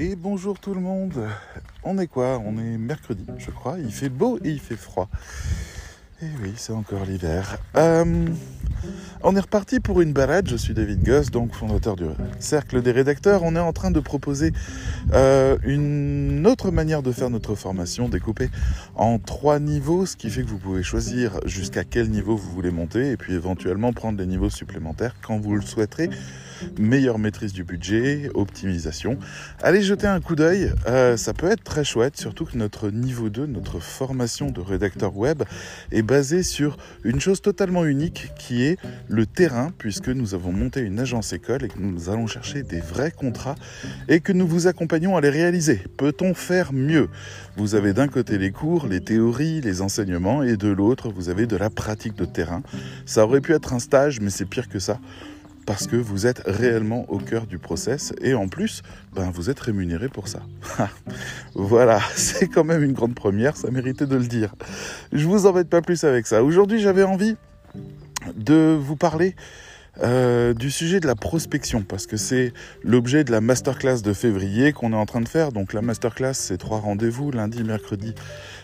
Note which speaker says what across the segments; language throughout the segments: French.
Speaker 1: Et bonjour tout le monde. On est quoi? On est mercredi, je crois. Il fait beau et il fait froid. Et oui, c'est encore l'hiver. Euh, on est reparti pour une balade. Je suis David Goss, donc fondateur du Cercle des rédacteurs. On est en train de proposer euh, une autre manière de faire notre formation, découpée en trois niveaux, ce qui fait que vous pouvez choisir jusqu'à quel niveau vous voulez monter et puis éventuellement prendre des niveaux supplémentaires quand vous le souhaiterez meilleure maîtrise du budget, optimisation. Allez jeter un coup d'œil, euh, ça peut être très chouette, surtout que notre niveau 2, notre formation de rédacteur web, est basée sur une chose totalement unique qui est le terrain, puisque nous avons monté une agence école et que nous allons chercher des vrais contrats et que nous vous accompagnons à les réaliser. Peut-on faire mieux? Vous avez d'un côté les cours, les théories, les enseignements et de l'autre, vous avez de la pratique de terrain. Ça aurait pu être un stage, mais c'est pire que ça parce que vous êtes réellement au cœur du process et en plus, ben, vous êtes rémunéré pour ça. voilà, c'est quand même une grande première, ça méritait de le dire. Je vous embête pas plus avec ça. Aujourd'hui, j'avais envie de vous parler euh, du sujet de la prospection parce que c'est l'objet de la masterclass de février qu'on est en train de faire. Donc la masterclass, c'est trois rendez-vous, lundi, mercredi,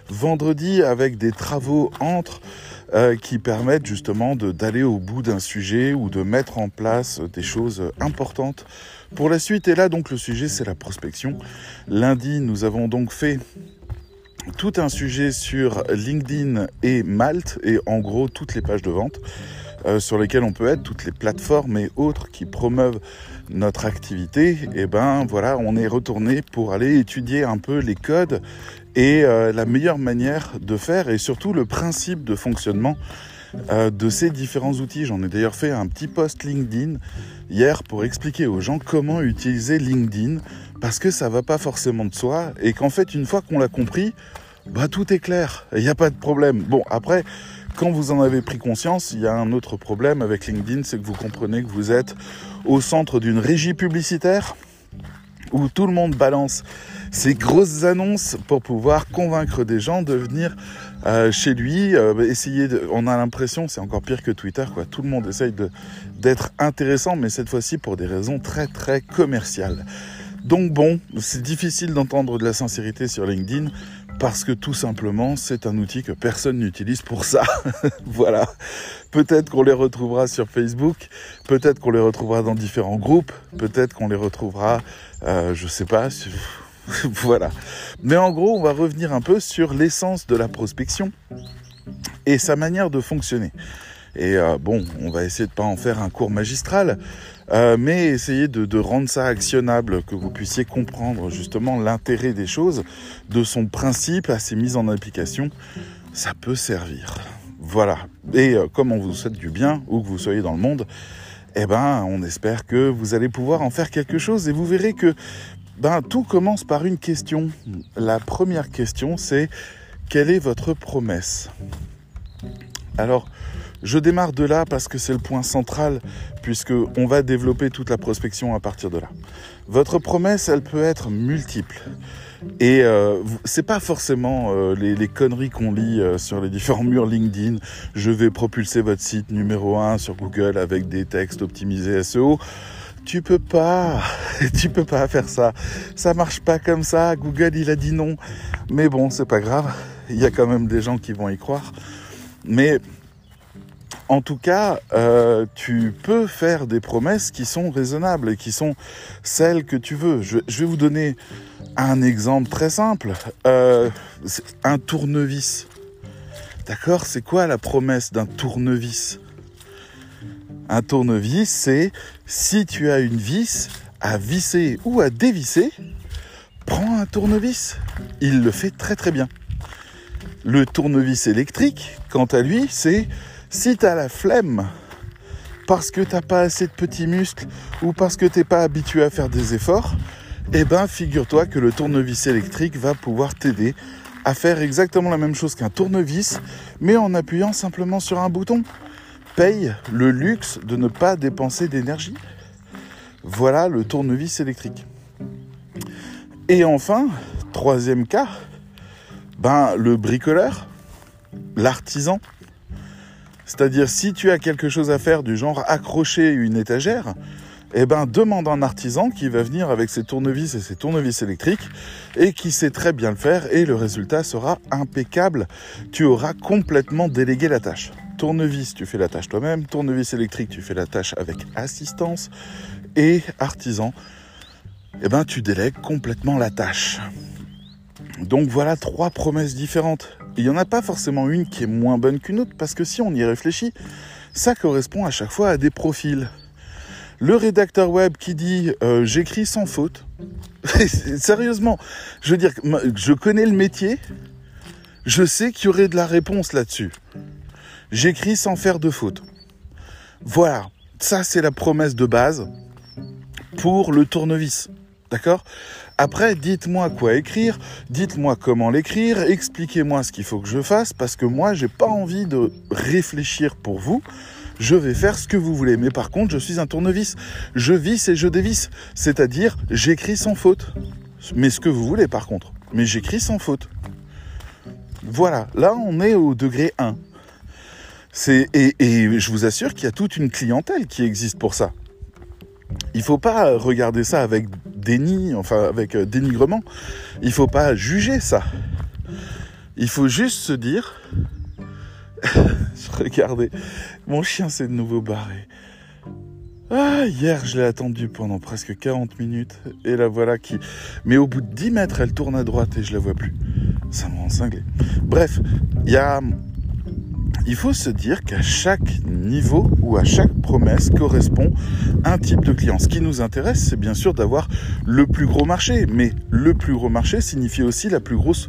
Speaker 1: vendredi, avec des travaux entre euh, qui permettent justement d'aller au bout d'un sujet ou de mettre en place des choses importantes pour la suite. Et là, donc, le sujet, c'est la prospection. Lundi, nous avons donc fait tout un sujet sur LinkedIn et Malte et en gros toutes les pages de vente euh, sur lesquelles on peut être, toutes les plateformes et autres qui promeuvent notre activité. Et ben voilà, on est retourné pour aller étudier un peu les codes et euh, la meilleure manière de faire et surtout le principe de fonctionnement euh, de ces différents outils. J'en ai d'ailleurs fait un petit post LinkedIn hier pour expliquer aux gens comment utiliser LinkedIn parce que ça va pas forcément de soi et qu'en fait une fois qu'on l'a compris, bah tout est clair, il n'y a pas de problème. Bon après quand vous en avez pris conscience, il y a un autre problème avec LinkedIn, c'est que vous comprenez que vous êtes au centre d'une régie publicitaire où tout le monde balance ces grosses annonces pour pouvoir convaincre des gens de venir euh, chez lui, euh, essayer de, on a l'impression, c'est encore pire que Twitter, quoi. Tout le monde essaye d'être intéressant, mais cette fois-ci pour des raisons très très commerciales. Donc bon, c'est difficile d'entendre de la sincérité sur LinkedIn parce que tout simplement c'est un outil que personne n'utilise pour ça. voilà. Peut-être qu'on les retrouvera sur Facebook, peut-être qu'on les retrouvera dans différents groupes, peut-être qu'on les retrouvera, euh, je sais pas, voilà. Mais en gros, on va revenir un peu sur l'essence de la prospection et sa manière de fonctionner. Et euh, bon, on va essayer de pas en faire un cours magistral, euh, mais essayer de, de, rendre ça actionnable, que vous puissiez comprendre justement l'intérêt des choses, de son principe à ses mises en application. Ça peut servir. Voilà. Et euh, comme on vous souhaite du bien, où que vous soyez dans le monde, eh ben, on espère que vous allez pouvoir en faire quelque chose et vous verrez que ben, tout commence par une question. La première question, c'est quelle est votre promesse? Alors, je démarre de là parce que c'est le point central, puisque on va développer toute la prospection à partir de là. Votre promesse, elle peut être multiple. Et euh, c'est pas forcément euh, les, conneries qu'on lit euh, sur les différents murs LinkedIn. Je vais propulser votre site numéro 1 sur Google avec des textes optimisés SEO tu peux pas, tu peux pas faire ça. Ça marche pas comme ça. Google, il a dit non. Mais bon, c'est pas grave. Il y a quand même des gens qui vont y croire. Mais en tout cas, euh, tu peux faire des promesses qui sont raisonnables et qui sont celles que tu veux. Je, vais vous donner un exemple très simple. Euh, un tournevis. D'accord C'est quoi la promesse d'un tournevis? Un tournevis, c'est si tu as une vis à visser ou à dévisser, prends un tournevis. Il le fait très très bien. Le tournevis électrique, quant à lui, c'est si tu as la flemme parce que tu n'as pas assez de petits muscles ou parce que tu n'es pas habitué à faire des efforts, eh ben figure-toi que le tournevis électrique va pouvoir t'aider à faire exactement la même chose qu'un tournevis, mais en appuyant simplement sur un bouton paye le luxe de ne pas dépenser d'énergie. Voilà le tournevis électrique. Et enfin, troisième cas, ben, le bricoleur, l'artisan. C'est-à-dire si tu as quelque chose à faire du genre accrocher une étagère, eh ben, demande un artisan qui va venir avec ses tournevis et ses tournevis électriques et qui sait très bien le faire et le résultat sera impeccable. Tu auras complètement délégué la tâche. Tournevis, tu fais la tâche toi-même. Tournevis électrique, tu fais la tâche avec assistance. Et artisan, eh ben, tu délègues complètement la tâche. Donc voilà trois promesses différentes. Il n'y en a pas forcément une qui est moins bonne qu'une autre parce que si on y réfléchit, ça correspond à chaque fois à des profils. Le rédacteur web qui dit euh, j'écris sans faute. Sérieusement, je veux dire, je connais le métier, je sais qu'il y aurait de la réponse là-dessus. J'écris sans faire de faute. Voilà, ça c'est la promesse de base pour le tournevis. D'accord? Après, dites-moi quoi écrire, dites-moi comment l'écrire, expliquez-moi ce qu'il faut que je fasse, parce que moi, j'ai pas envie de réfléchir pour vous. Je vais faire ce que vous voulez. Mais par contre, je suis un tournevis. Je visse et je dévisse. C'est-à-dire, j'écris sans faute. Mais ce que vous voulez, par contre. Mais j'écris sans faute. Voilà. Là, on est au degré 1. C'est, et, et je vous assure qu'il y a toute une clientèle qui existe pour ça. Il faut pas regarder ça avec déni, enfin avec euh, dénigrement. Il faut pas juger ça. Il faut juste se dire. Regardez, mon chien s'est de nouveau barré. Ah, hier, je l'ai attendu pendant presque 40 minutes. Et la voilà qui. Mais au bout de 10 mètres, elle tourne à droite et je la vois plus. Ça me rend cinglé. Bref, il faut se dire qu'à chaque niveau ou à chaque promesse correspond un type de client. Ce qui nous intéresse, c'est bien sûr d'avoir le plus gros marché, mais le plus gros marché signifie aussi la plus grosse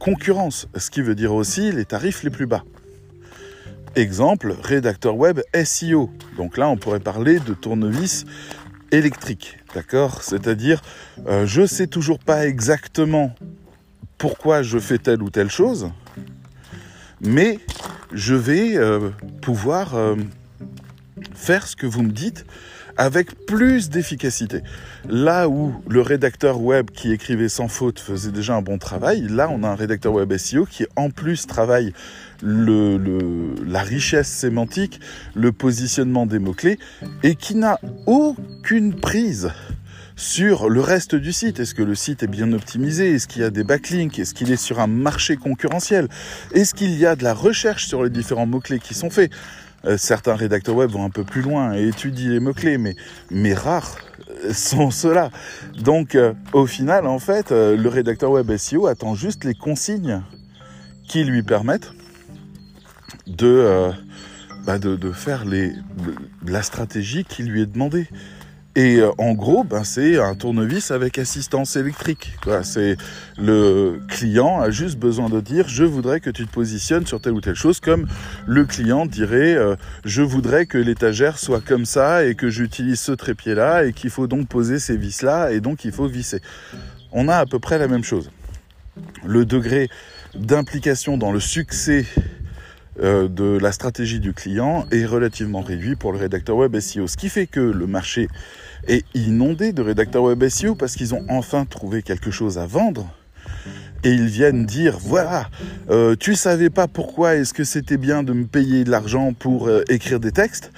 Speaker 1: concurrence, ce qui veut dire aussi les tarifs les plus bas. Exemple, rédacteur web SEO. Donc là, on pourrait parler de tournevis électrique, d'accord? C'est-à-dire, euh, je sais toujours pas exactement pourquoi je fais telle ou telle chose, mais je vais euh, pouvoir euh, faire ce que vous me dites avec plus d'efficacité. Là où le rédacteur web qui écrivait sans faute faisait déjà un bon travail, là on a un rédacteur web SEO qui en plus travaille la richesse sémantique, le positionnement des mots-clés et qui n'a aucune prise sur le reste du site. Est-ce que le site est bien optimisé? Est-ce qu'il y a des backlinks? Est-ce qu'il est sur un marché concurrentiel? Est-ce qu'il y a de la recherche sur les différents mots-clés qui sont faits? Euh, Certains rédacteurs web vont un peu plus loin et étudient les mots-clés, mais, mais rares euh, sont ceux-là. Donc euh, au final, en fait, le rédacteur web SEO attend juste les consignes qui lui permettent de, bah de, de, faire la stratégie qui lui est demandée. Et euh, en gros, ben, c'est un tournevis avec assistance électrique. C'est le client a juste besoin de dire je voudrais que tu te positionnes sur telle ou telle chose, comme le client dirait euh, je voudrais que l'étagère soit comme ça et que j'utilise ce trépied là et qu'il faut donc poser ces vis là et donc il faut visser. On a à peu près la même chose. Le degré d'implication dans le succès euh, de la stratégie du client est relativement réduit pour le rédacteur web SEO. Ce qui fait que le marché est inondé de rédacteurs web SEO parce qu'ils ont enfin trouvé quelque chose à vendre. Et ils viennent dire, voilà, euh, tu savais pas pourquoi est-ce que c'était bien de me payer de l'argent pour euh, écrire des textes,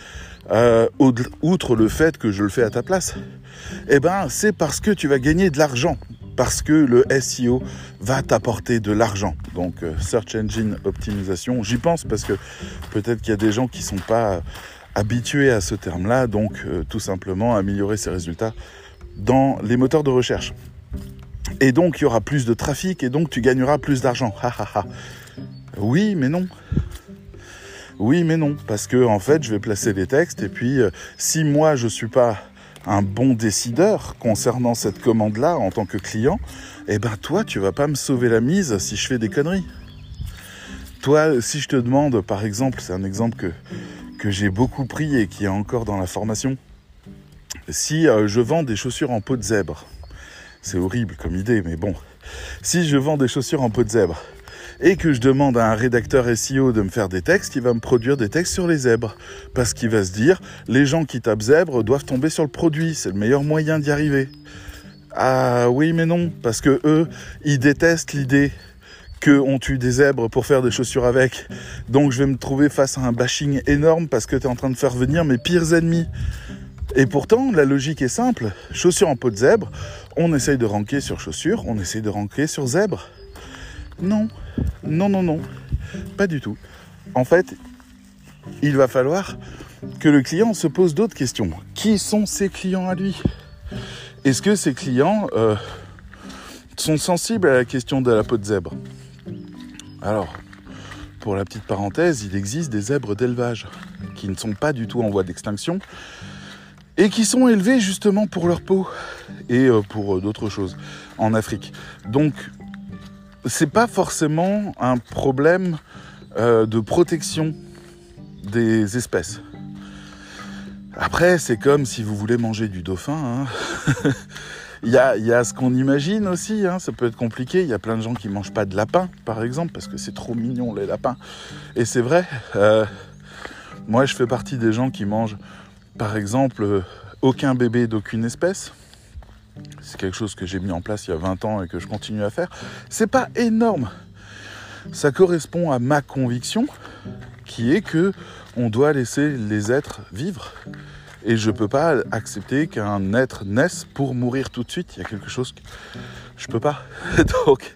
Speaker 1: outre le fait que je le fais à ta place. Eh ben, c'est parce que tu vas gagner de l'argent parce que le SEO va t'apporter de l'argent. Donc euh, Search Engine Optimisation, j'y pense parce que peut-être qu'il y a des gens qui ne sont pas habitués à ce terme-là, donc euh, tout simplement améliorer ses résultats dans les moteurs de recherche. Et donc il y aura plus de trafic et donc tu gagneras plus d'argent. oui, mais non. Oui, mais non, parce que en fait, je vais placer des textes et puis euh, si moi je suis pas un bon décideur concernant cette commande-là en tant que client, eh ben toi, tu vas pas me sauver la mise si je fais des conneries. Toi, si je te demande, par exemple, c'est un exemple que, j'ai beaucoup pris et qui est encore dans la formation, si euh, je vends des chaussures en peau de zèbre, c'est horrible comme idée, mais bon, si je vends des chaussures en peau de zèbre, et que je demande à un rédacteur SEO de me faire des textes, il va me produire des textes sur les zèbres. Parce qu'il va se dire, les gens qui tapent zèbre doivent tomber sur le produit, c'est le meilleur moyen d'y arriver. Ah oui mais non, parce que eux, ils détestent l'idée qu'on tue des zèbres pour faire des chaussures avec. Donc je vais me trouver face à un bashing énorme parce que tu es en train de faire venir mes pires ennemis. Et pourtant, la logique est simple. Chaussures en peau de zèbre, on essaye de ranker sur chaussures, on essaye de ranker sur zèbre. Non, non, non, non, pas du tout. En fait, il va falloir que le client se pose d'autres questions. Qui sont ses clients à lui? Est-ce que ses clients euh, sont sensibles à la question de la peau de zèbre? Alors, pour la petite parenthèse, il existe des zèbres d'élevage qui ne sont pas du tout en voie d'extinction et qui sont élevés justement pour leur peau et euh, pour euh, d'autres choses en Afrique. Donc, c'est pas forcément un problème euh, de protection des espèces. Après, c'est comme si vous voulez manger du dauphin. Hein. il, y a, ce qu'on imagine aussi, hein. ça peut être compliqué. Il y a plein de gens qui ne mangent pas de lapin, par exemple, parce que c'est trop mignon les lapins. Et c'est vrai, moi je fais partie des gens qui mangent par exemple, euh, aucun bébé d'aucune espèce. C'est quelque chose que j'ai mis en place il y a 20 ans et que je continue à faire. C'est pas énorme. Ça correspond à ma conviction qui est que on doit laisser les êtres vivre. Et je peux pas accepter qu'un être naisse pour mourir tout de suite. Il y a quelque chose que je peux pas. donc,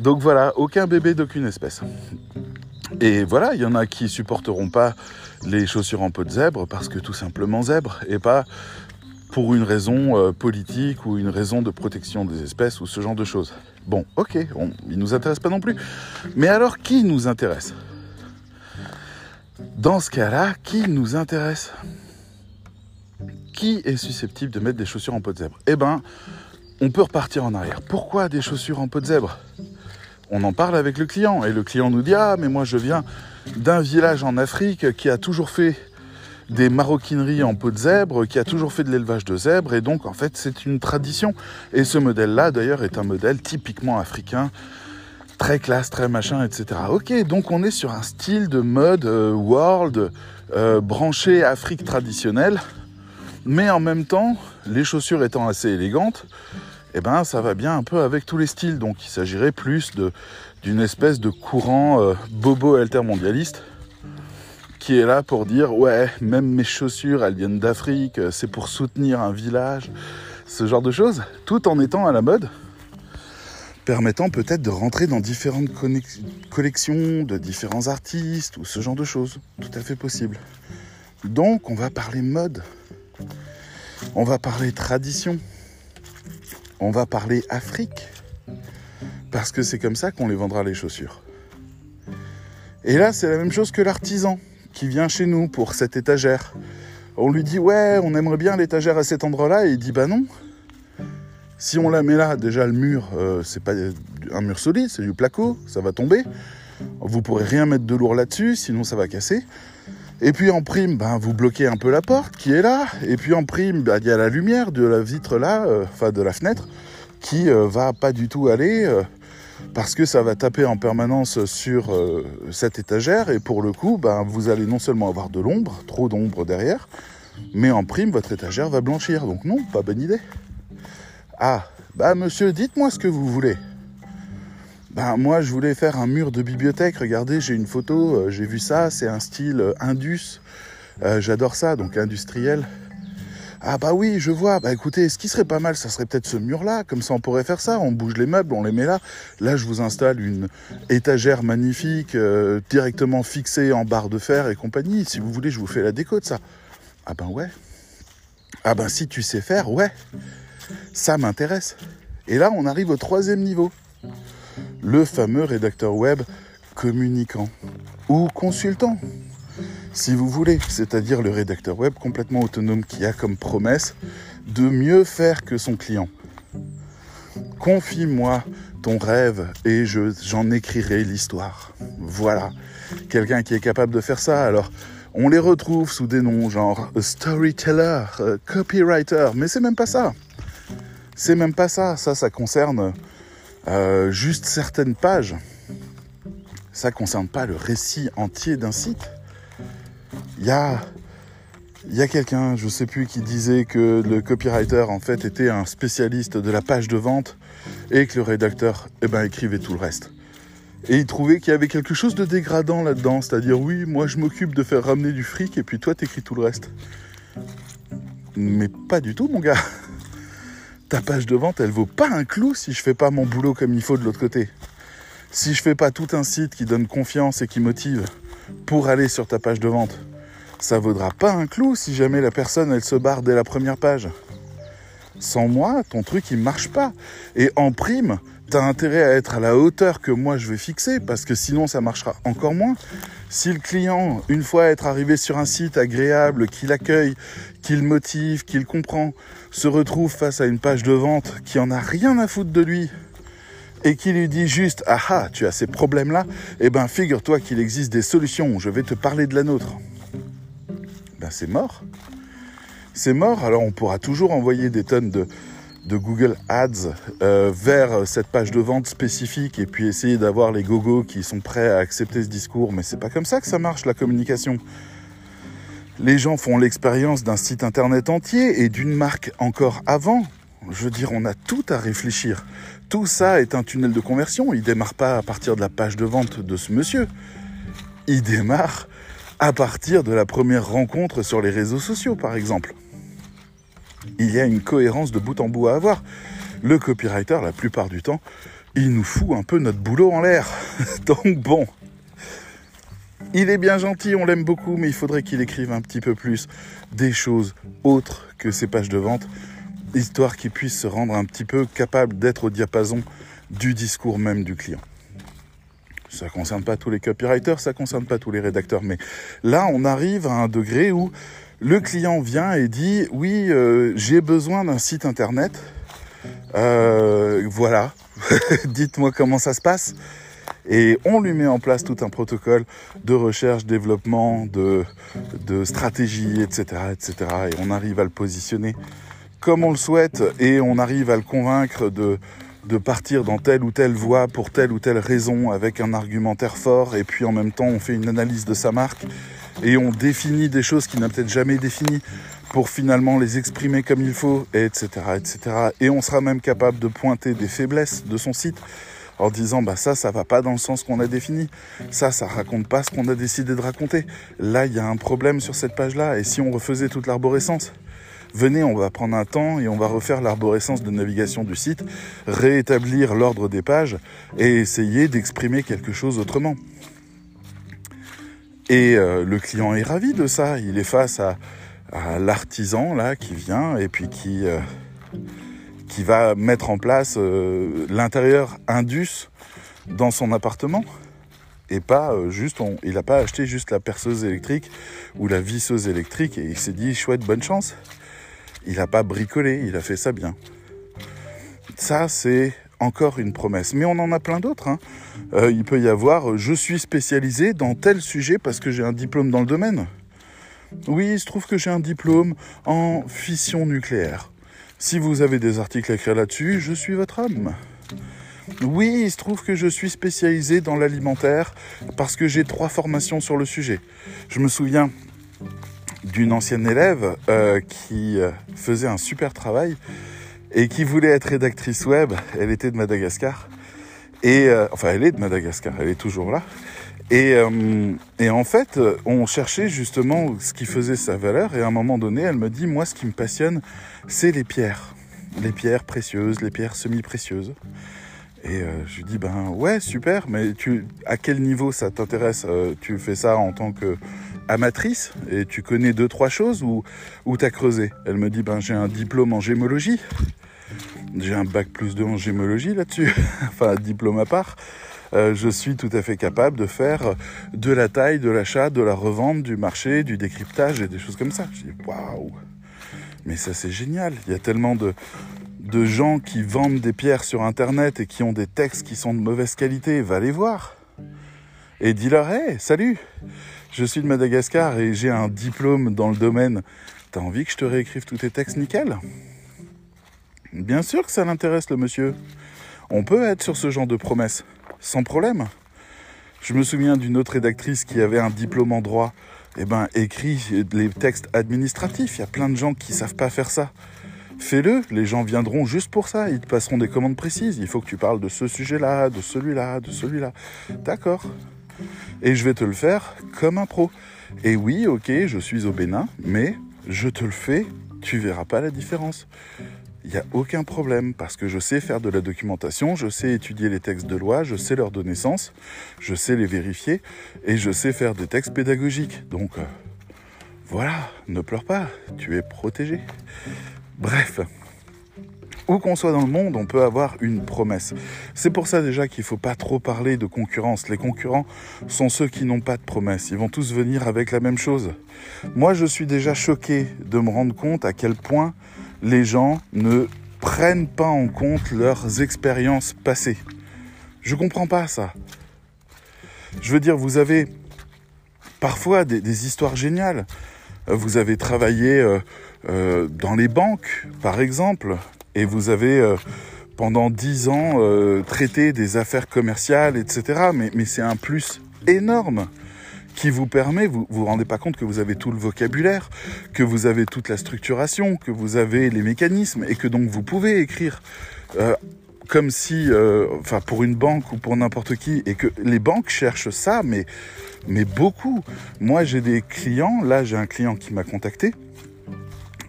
Speaker 1: donc voilà, aucun bébé d'aucune espèce. Et voilà, il y en a qui supporteront pas les chaussures en peau de zèbre parce que tout simplement zèbre et pas pour une raison euh, politique ou une raison de protection des espèces ou ce genre de choses. Bon, ok, on, il nous intéresse pas non plus. Mais alors, qui nous intéresse? Dans ce cas-là, qui nous intéresse? Qui est susceptible de mettre des chaussures en peau de zèbre? Eh ben, on peut repartir en arrière. Pourquoi des chaussures en peau de zèbre? On en parle avec le client et le client nous dit ah mais moi je viens d'un village en Afrique qui a toujours fait des maroquineries en peau de zèbre, qui a toujours fait de l'élevage de zèbres et donc en fait c'est une tradition et ce modèle là d'ailleurs est un modèle typiquement africain très classe, très machin, etc. Ok, donc on est sur un style de mode euh, world euh, branché Afrique traditionnelle, mais en même temps, les chaussures étant assez élégantes, eh ben, ça va bien un peu avec tous les styles. Donc il s'agirait plus d'une espèce de courant euh, bobo altermondialiste qui est là pour dire ouais, même mes chaussures, elles viennent d'Afrique, c'est pour soutenir un village, ce genre de choses, tout en étant à la mode, permettant peut-être de rentrer dans différentes collections de différents artistes ou ce genre de choses, tout à fait possible. Donc on va parler mode, on va parler tradition, on va parler Afrique. Parce que c'est comme ça qu'on les vendra les chaussures. Et là, c'est la même chose que l'artisan qui vient chez nous pour cette étagère. On lui dit ouais, on aimerait bien l'étagère à cet endroit-là, et il dit bah non. Si on la met là, déjà le mur, euh, c'est pas un mur solide, c'est du placo, ça va tomber. Vous pourrez rien mettre de lourd là-dessus, sinon ça va casser. Et puis en prime, ben, vous bloquez un peu la porte qui est là. Et puis en prime, ben, il y a la lumière de la vitre là, euh, enfin de la fenêtre, qui euh, va pas du tout aller parce que ça va taper en permanence sur cette étagère. Et pour le coup, ben, vous allez non seulement avoir de l'ombre, trop d'ombre derrière, mais en prime, votre étagère va blanchir. Donc non, pas bonne idée. Ah, bah monsieur, dites-moi ce que vous voulez. Ben, moi, je voulais faire un mur de bibliothèque. Regardez, j'ai une photo, euh, j'ai vu ça, c'est un style euh, indus. Euh, j'adore ça, donc industriel. Ah bah oui, je vois. Bah écoutez, ce qui serait pas mal, ça serait peut-être ce mur-là. Comme ça, on pourrait faire ça. On bouge les meubles, on les met là. Là, je vous installe une étagère magnifique, directement fixée en barre de fer et compagnie. Si vous voulez, je vous fais la déco de ça. Ah ben ouais. Ah ben si tu sais faire, ouais. Ça m'intéresse. Et là, on arrive au troisième niveau le fameux rédacteur web communicant ou consultant, si vous voulez, c'est-à-dire le rédacteur web complètement autonome qui a comme promesse de mieux faire que son client. Confie-moi ton rêve et j'en écrirai l'histoire. Voilà, quelqu'un qui est capable de faire ça. Alors, on les retrouve sous des noms genre storyteller, copywriter, mais c'est même pas ça. C'est même pas ça. Ça, ça concerne euh, juste certaines pages. Ça ne concerne pas le récit entier d'un site. Il y a, quelqu'un, je ne sais plus, qui disait que le copywriter en fait était un spécialiste de la page de vente et que le rédacteur eh ben, écrivait tout le reste. Et il trouvait qu'il y avait quelque chose de dégradant là-dedans, c'est-à-dire oui, moi je m'occupe de faire ramener du fric et puis toi t'écris tout le reste. Mais pas du tout, mon gars. Ta page de vente, elle vaut pas un clou si je fais pas mon boulot comme il faut de l'autre côté. Si je fais pas tout un site qui donne confiance et qui motive pour aller sur ta page de vente, ça vaudra pas un clou si jamais la personne elle se barre dès la première page. Sans moi, ton truc il marche pas. Et en prime, tu as intérêt à être à la hauteur que moi je vais fixer parce que sinon ça marchera encore moins. Si le client, une fois être arrivé sur un site agréable, qu'il accueille, qu'il motive, qu'il comprend, se retrouve face à une page de vente qui en a rien à foutre de lui et qui lui dit juste ah ah tu as ces problèmes là, eh ben figure-toi qu'il existe des solutions. Je vais te parler de la nôtre. Ben c'est mort. C'est mort. Alors on pourra toujours envoyer des tonnes de Google Ads euh, vers cette page de vente spécifique et puis essayer d'avoir les gogos qui sont prêts à accepter ce discours. Mais c'est pas comme ça que ça marche la communication. Les gens font l'expérience d'un site internet entier et d'une marque encore avant. Je veux dire, on a tout à réfléchir. Tout ça est un tunnel de conversion. Il démarre pas à partir de la page de vente de ce monsieur. Il démarre à partir de la première rencontre sur les réseaux sociaux, par exemple il y a une cohérence de bout en bout à avoir. Le copywriter, la plupart du temps, il nous fout un peu notre boulot en l'air. Donc bon, il est bien gentil, on l'aime beaucoup, mais il faudrait qu'il écrive un petit peu plus des choses autres que ses pages de vente, histoire qu'il puisse se rendre un petit peu capable d'être au diapason du discours même du client. Ça ne concerne pas tous les copywriters, ça ne concerne pas tous les rédacteurs, mais là on arrive à un degré où le client vient et dit oui, euh, j'ai besoin d'un site internet. Euh, voilà, dites-moi comment ça se passe. Et on lui met en place tout un protocole de recherche, développement, de, de stratégie, etc., etc. Et on arrive à le positionner comme on le souhaite et on arrive à le convaincre de, de partir dans telle ou telle voie pour telle ou telle raison avec un argumentaire fort et puis en même temps on fait une analyse de sa marque et on définit des choses qu'il n'a peut-être jamais définies pour finalement les exprimer comme il faut, etc., etc. Et on sera même capable de pointer des faiblesses de son site en disant bah ça ça va pas dans le sens qu'on a défini ça ça raconte pas ce qu'on a décidé de raconter là il y a un problème sur cette page là et si on refaisait toute l'arborescence venez on va prendre un temps et on va refaire l'arborescence de navigation du site réétablir l'ordre des pages et essayer d'exprimer quelque chose autrement et euh, le client est ravi de ça. Il est face à, l'artisan là qui vient et puis qui euh, va mettre en place euh, l'intérieur Indus dans son appartement et pas juste il n'a pas acheté juste la perceuse électrique ou la visseuse électrique et il s'est dit chouette bonne chance. Il n'a pas bricolé, il a fait ça bien. Ça c'est encore une promesse. Mais on en a plein d'autres. Hein. Euh, il peut y avoir euh, je suis spécialisé dans tel sujet parce que j'ai un diplôme dans le domaine. Oui, il se trouve que j'ai un diplôme en fission nucléaire. Si vous avez des articles à écrire là-dessus, je suis votre homme. Oui, il se trouve que je suis spécialisé dans l'alimentaire parce que j'ai trois formations sur le sujet. Je me souviens d'une ancienne élève euh, qui faisait un super travail et qui voulait être rédactrice web. Elle était de Madagascar. Et euh, enfin, elle est de Madagascar, elle est toujours là. Et, euh, et, en fait, on cherchait justement ce qui faisait sa valeur. Et à un moment donné, elle me dit, moi, ce qui me passionne, c'est les pierres. Les pierres précieuses, les pierres semi-précieuses. Et euh, je lui dis, ben ouais, super, mais tu, à quel niveau ça t'intéresse Tu fais ça en tant que amatrice et tu connais deux, trois choses ou, t'as creusé? Elle me dit, ben j'ai un diplôme en gémologie. J'ai un bac plus 2 en gémologie là-dessus, enfin diplôme à part. Euh, je suis tout à fait capable de faire de la taille, de l'achat, de la revente, du marché, du décryptage et des choses comme ça. Je dis waouh, mais ça c'est génial. Il y a tellement de, de gens qui vendent des pierres sur internet et qui ont des textes qui sont de mauvaise qualité. Va les voir et dis-leur hey, salut, je suis de Madagascar et j'ai un diplôme dans le domaine. T'as envie que je te réécrive tous tes textes nickel? Bien sûr que ça l'intéresse le monsieur. On peut être sur ce genre de promesses, sans problème. Je me souviens d'une autre rédactrice qui avait un diplôme en droit, eh ben écrit les textes administratifs. Il y a plein de gens qui savent pas faire ça. Fais-le, les gens viendront juste pour ça, ils te passeront des commandes précises. Il faut que tu parles de ce sujet-là, de celui-là, de celui-là. D'accord. Et je vais te le faire comme un pro. Et oui, ok, je suis au Bénin, mais je te le fais tu verras pas la différence. Il n'y a aucun problème parce que je sais faire de la documentation, je sais étudier les textes de loi, je sais leur donner sens, je sais les vérifier et je sais faire des textes pédagogiques. Donc euh, voilà, ne pleure pas, tu es protégé. Bref, où qu'on soit dans le monde, on peut avoir une promesse. C'est pour ça déjà qu'il ne faut pas trop parler de concurrence. Les concurrents sont ceux qui n'ont pas de promesse. Ils vont tous venir avec la même chose. Moi, je suis déjà choqué de me rendre compte à quel point les gens ne prennent pas en compte leurs expériences passées. Je comprends pas ça. Je veux dire, vous avez parfois des, histoires géniales. Vous avez travaillé euh, euh, dans les banques, par exemple, et vous avez euh, pendant dix ans traité des affaires commerciales, etc. Mais, mais c'est un plus énorme qui vous permet, vous vous rendez pas compte que vous avez tout le vocabulaire, que vous avez toute la structuration, que vous avez les mécanismes et que donc vous pouvez écrire euh, comme si, euh, enfin pour une banque ou pour n'importe qui, et que les banques cherchent ça, mais mais beaucoup. Moi j'ai des clients, là j'ai un client qui m'a contacté,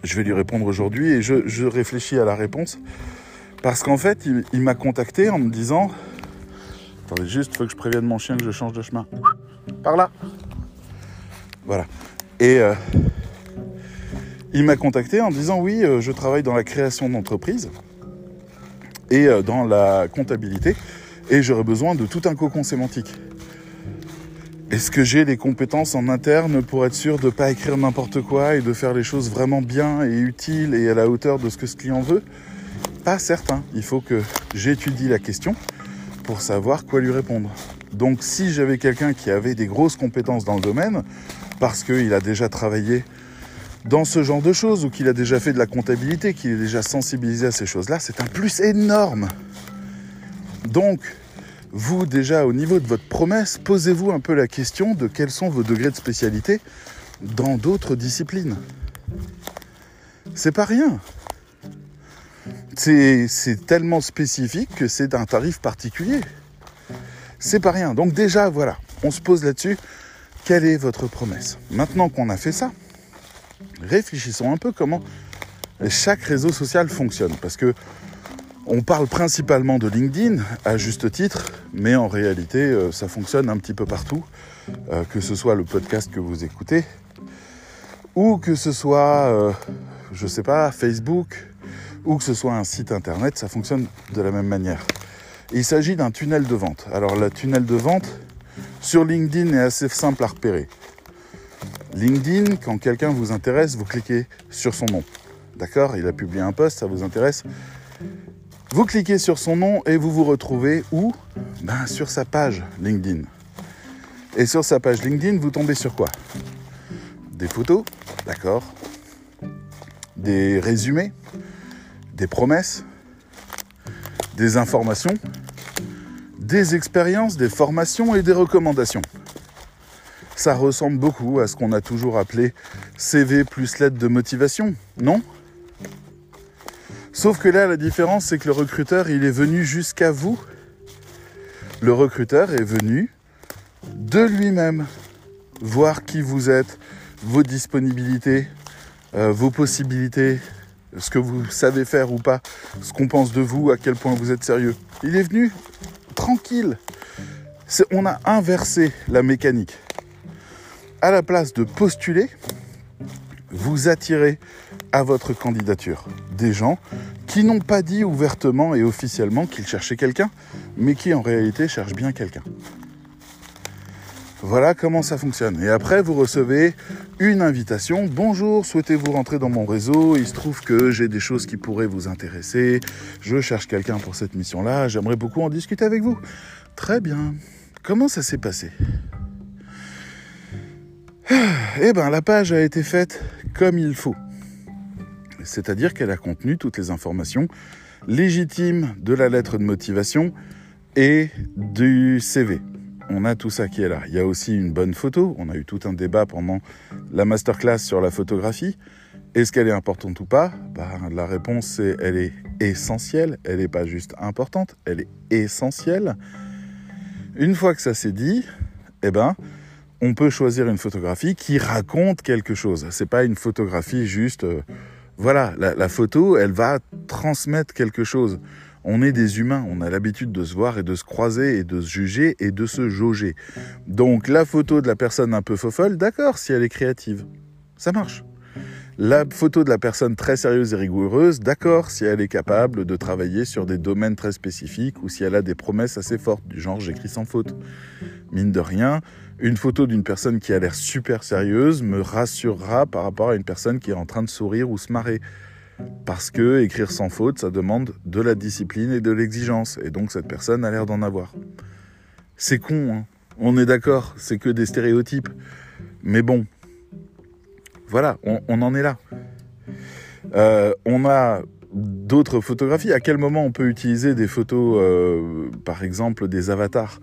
Speaker 1: je vais lui répondre aujourd'hui et je, réfléchis à la réponse parce qu'en fait il, m'a contacté en me disant, attendez juste, il faut que je prévienne mon chien que je change de chemin par là. Voilà. Et euh, il m'a contacté en disant oui, euh, je travaille dans la création d'entreprise et euh, dans la comptabilité et j'aurais besoin de tout un cocon sémantique. Est-ce que j'ai les compétences en interne pour être sûr de ne pas écrire n'importe quoi et de faire les choses vraiment bien et utiles et à la hauteur de ce que ce client veut? Pas certain. Il faut que j'étudie la question pour savoir quoi lui répondre. Donc si j'avais quelqu'un qui avait des grosses compétences dans le domaine, parce qu'il a déjà travaillé dans ce genre de choses ou qu'il a déjà fait de la comptabilité, qu'il est déjà sensibilisé à ces choses-là, c'est un plus énorme. Donc, vous déjà au niveau de votre promesse, posez-vous un peu la question de quels sont vos degrés de spécialité dans d'autres disciplines. C'est pas rien. C'est tellement spécifique que c'est un tarif particulier. C'est pas rien. Donc déjà, voilà, on se pose là-dessus. Quelle est votre promesse? Maintenant qu'on a fait ça, réfléchissons un peu comment chaque réseau social fonctionne. Parce que on parle principalement de LinkedIn, à juste titre, mais en réalité, euh, ça fonctionne un petit peu partout, euh, que ce soit le podcast que vous écoutez, ou que ce soit, euh, je sais pas, Facebook, ou que ce soit un site internet, ça fonctionne de la même manière. Il s'agit d'un tunnel de vente. Alors le tunnel de vente sur LinkedIn est assez simple à repérer. LinkedIn, quand quelqu'un vous intéresse, vous cliquez sur son nom. D'accord? Il a publié un post, ça vous intéresse? Vous cliquez sur son nom et vous vous retrouvez où? Ben, Sur sa page LinkedIn. Et sur sa page LinkedIn, vous tombez sur quoi? Des photos, d'accord Des résumés, des promesses, des informations, des expériences, des formations et des recommandations. Ça ressemble beaucoup à ce qu'on a toujours appelé CV plus lettre de motivation, non? Sauf que là, la différence, c'est que le recruteur, il est venu jusqu'à vous. Le recruteur est venu de lui-même voir qui vous êtes, vos disponibilités, euh, vos possibilités, ce que vous savez faire ou pas, ce qu'on pense de vous, à quel point vous êtes sérieux. Il est venu tranquille. on a inversé la mécanique. À la place de postuler, vous attirez à votre candidature des gens qui n'ont pas dit ouvertement et officiellement qu'ils cherchaient quelqu'un, mais qui en réalité cherchent bien quelqu'un. Voilà comment ça fonctionne. Et après, vous recevez une invitation. Bonjour, souhaitez-vous rentrer dans mon réseau? Il se trouve que j'ai des choses qui pourraient vous intéresser. Je cherche quelqu'un pour cette mission-là. J'aimerais beaucoup en discuter avec vous. Très bien. Comment ça s'est passé? Eh bien, la page a été faite comme il faut. C'est-à-dire qu'elle a contenu toutes les informations légitimes de la lettre de motivation et du CV on a tout ça qui est là. Il y a aussi une bonne photo. On a eu tout un débat pendant la masterclass sur la photographie. Est-ce qu'elle est importante ou pas? Bah, La réponse c'est elle est essentielle. Elle n'est pas juste importante, elle est essentielle. Une fois que ça s'est dit, eh ben, on peut choisir une photographie qui raconte quelque chose. C'est pas une photographie juste euh, Voilà, la, photo, elle va transmettre quelque chose. On est des humains, on a l'habitude de se voir et de se croiser et de se juger et de se jauger. Donc la photo de la personne un peu fofolle, d'accord, si elle est créative, ça marche. La photo de la personne très sérieuse et rigoureuse, d'accord, si elle est capable de travailler sur des domaines très spécifiques ou si elle a des promesses assez fortes, du genre j'écris sans faute. Mine de rien, une photo d'une personne qui a l'air super sérieuse me rassurera par rapport à une personne qui est en train de sourire ou se marrer. Parce que écrire sans faute, ça demande de la discipline et de l'exigence. Et donc cette personne a l'air d'en avoir. C'est con, hein on est d'accord, c'est que des stéréotypes. Mais bon, voilà, on, en est là. Euh, on a d'autres photographies. À quel moment on peut utiliser des photos, euh, par exemple des avatars?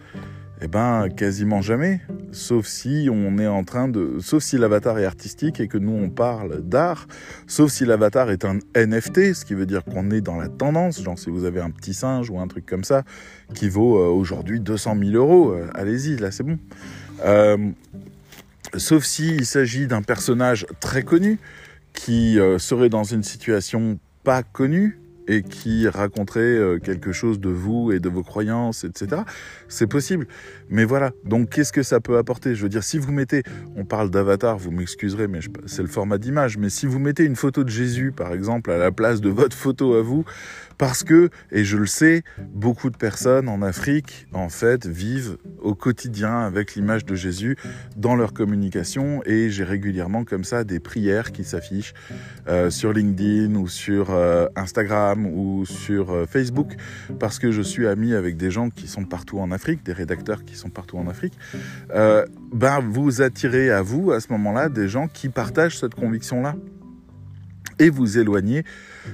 Speaker 1: Eh ben, quasiment jamais. Sauf si on est en train de, sauf si l'avatar est artistique et que nous on parle d'art, sauf si l'avatar est un NFT, ce qui veut dire qu'on est dans la tendance. Genre si vous avez un petit singe ou un truc comme ça qui vaut euh, aujourd'hui 200 000 euros, euh, allez-y, là c'est bon. Euh, sauf si il s'agit d'un personnage très connu qui serait dans une situation pas connue et qui raconterait euh, quelque chose de vous et de vos croyances, etc. C'est possible. Mais voilà. Donc, qu'est-ce que ça peut apporter? Je veux dire, si vous mettez, on parle d'avatar, vous m'excuserez, mais c'est le format d'image. Mais si vous mettez une photo de Jésus, par exemple, à la place de votre photo à vous, parce que, et je le sais, beaucoup de personnes en Afrique, en fait, vivent au quotidien avec l'image de Jésus dans leur communication. Et j'ai régulièrement comme ça des prières qui s'affichent euh, sur LinkedIn ou sur euh, Instagram ou sur euh, Facebook, parce que je suis ami avec des gens qui sont partout en Afrique, des rédacteurs qui sont partout en Afrique. ben, vous attirez à vous, à ce moment-là, des gens qui partagent cette conviction-là et vous éloignez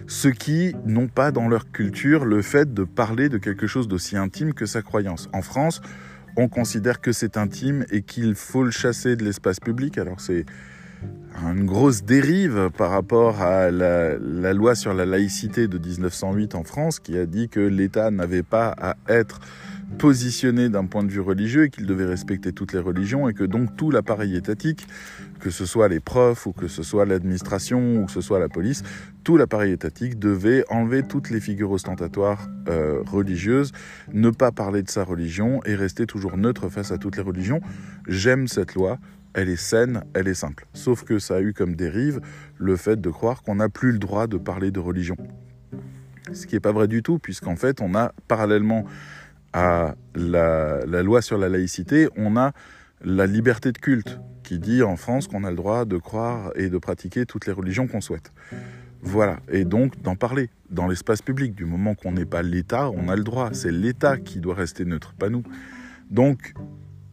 Speaker 1: ceux qui n'ont pas dans leur culture le fait de parler de quelque chose d'aussi intime que sa croyance. En France, on considère que c'est intime et qu'il faut le chasser de l'espace public. Alors c'est une grosse dérive par rapport à la, loi sur la laïcité de 1908 en France qui a dit que l'État n'avait pas à être positionné d'un point de vue religieux et qu'il devait respecter toutes les religions et que donc tout l'appareil étatique, que ce soit les profs ou que ce soit l'administration ou que ce soit la police, tout l'appareil étatique devait enlever toutes les figures ostentatoires euh, religieuses, ne pas parler de sa religion et rester toujours neutre face à toutes les religions. J'aime cette loi, elle est saine, elle est simple. Sauf que ça a eu comme dérive le fait de croire qu'on n'a plus le droit de parler de religion. Ce qui n'est pas vrai du tout, puisqu'en fait, on a parallèlement à la, loi sur la laïcité, on a la liberté de culte qui dit en France qu'on a le droit de croire et de pratiquer toutes les religions qu'on souhaite. Voilà, et donc d'en parler dans l'espace public. Du moment qu'on n'est pas l'État, on a le droit. C'est l'État qui doit rester neutre, pas nous. Donc,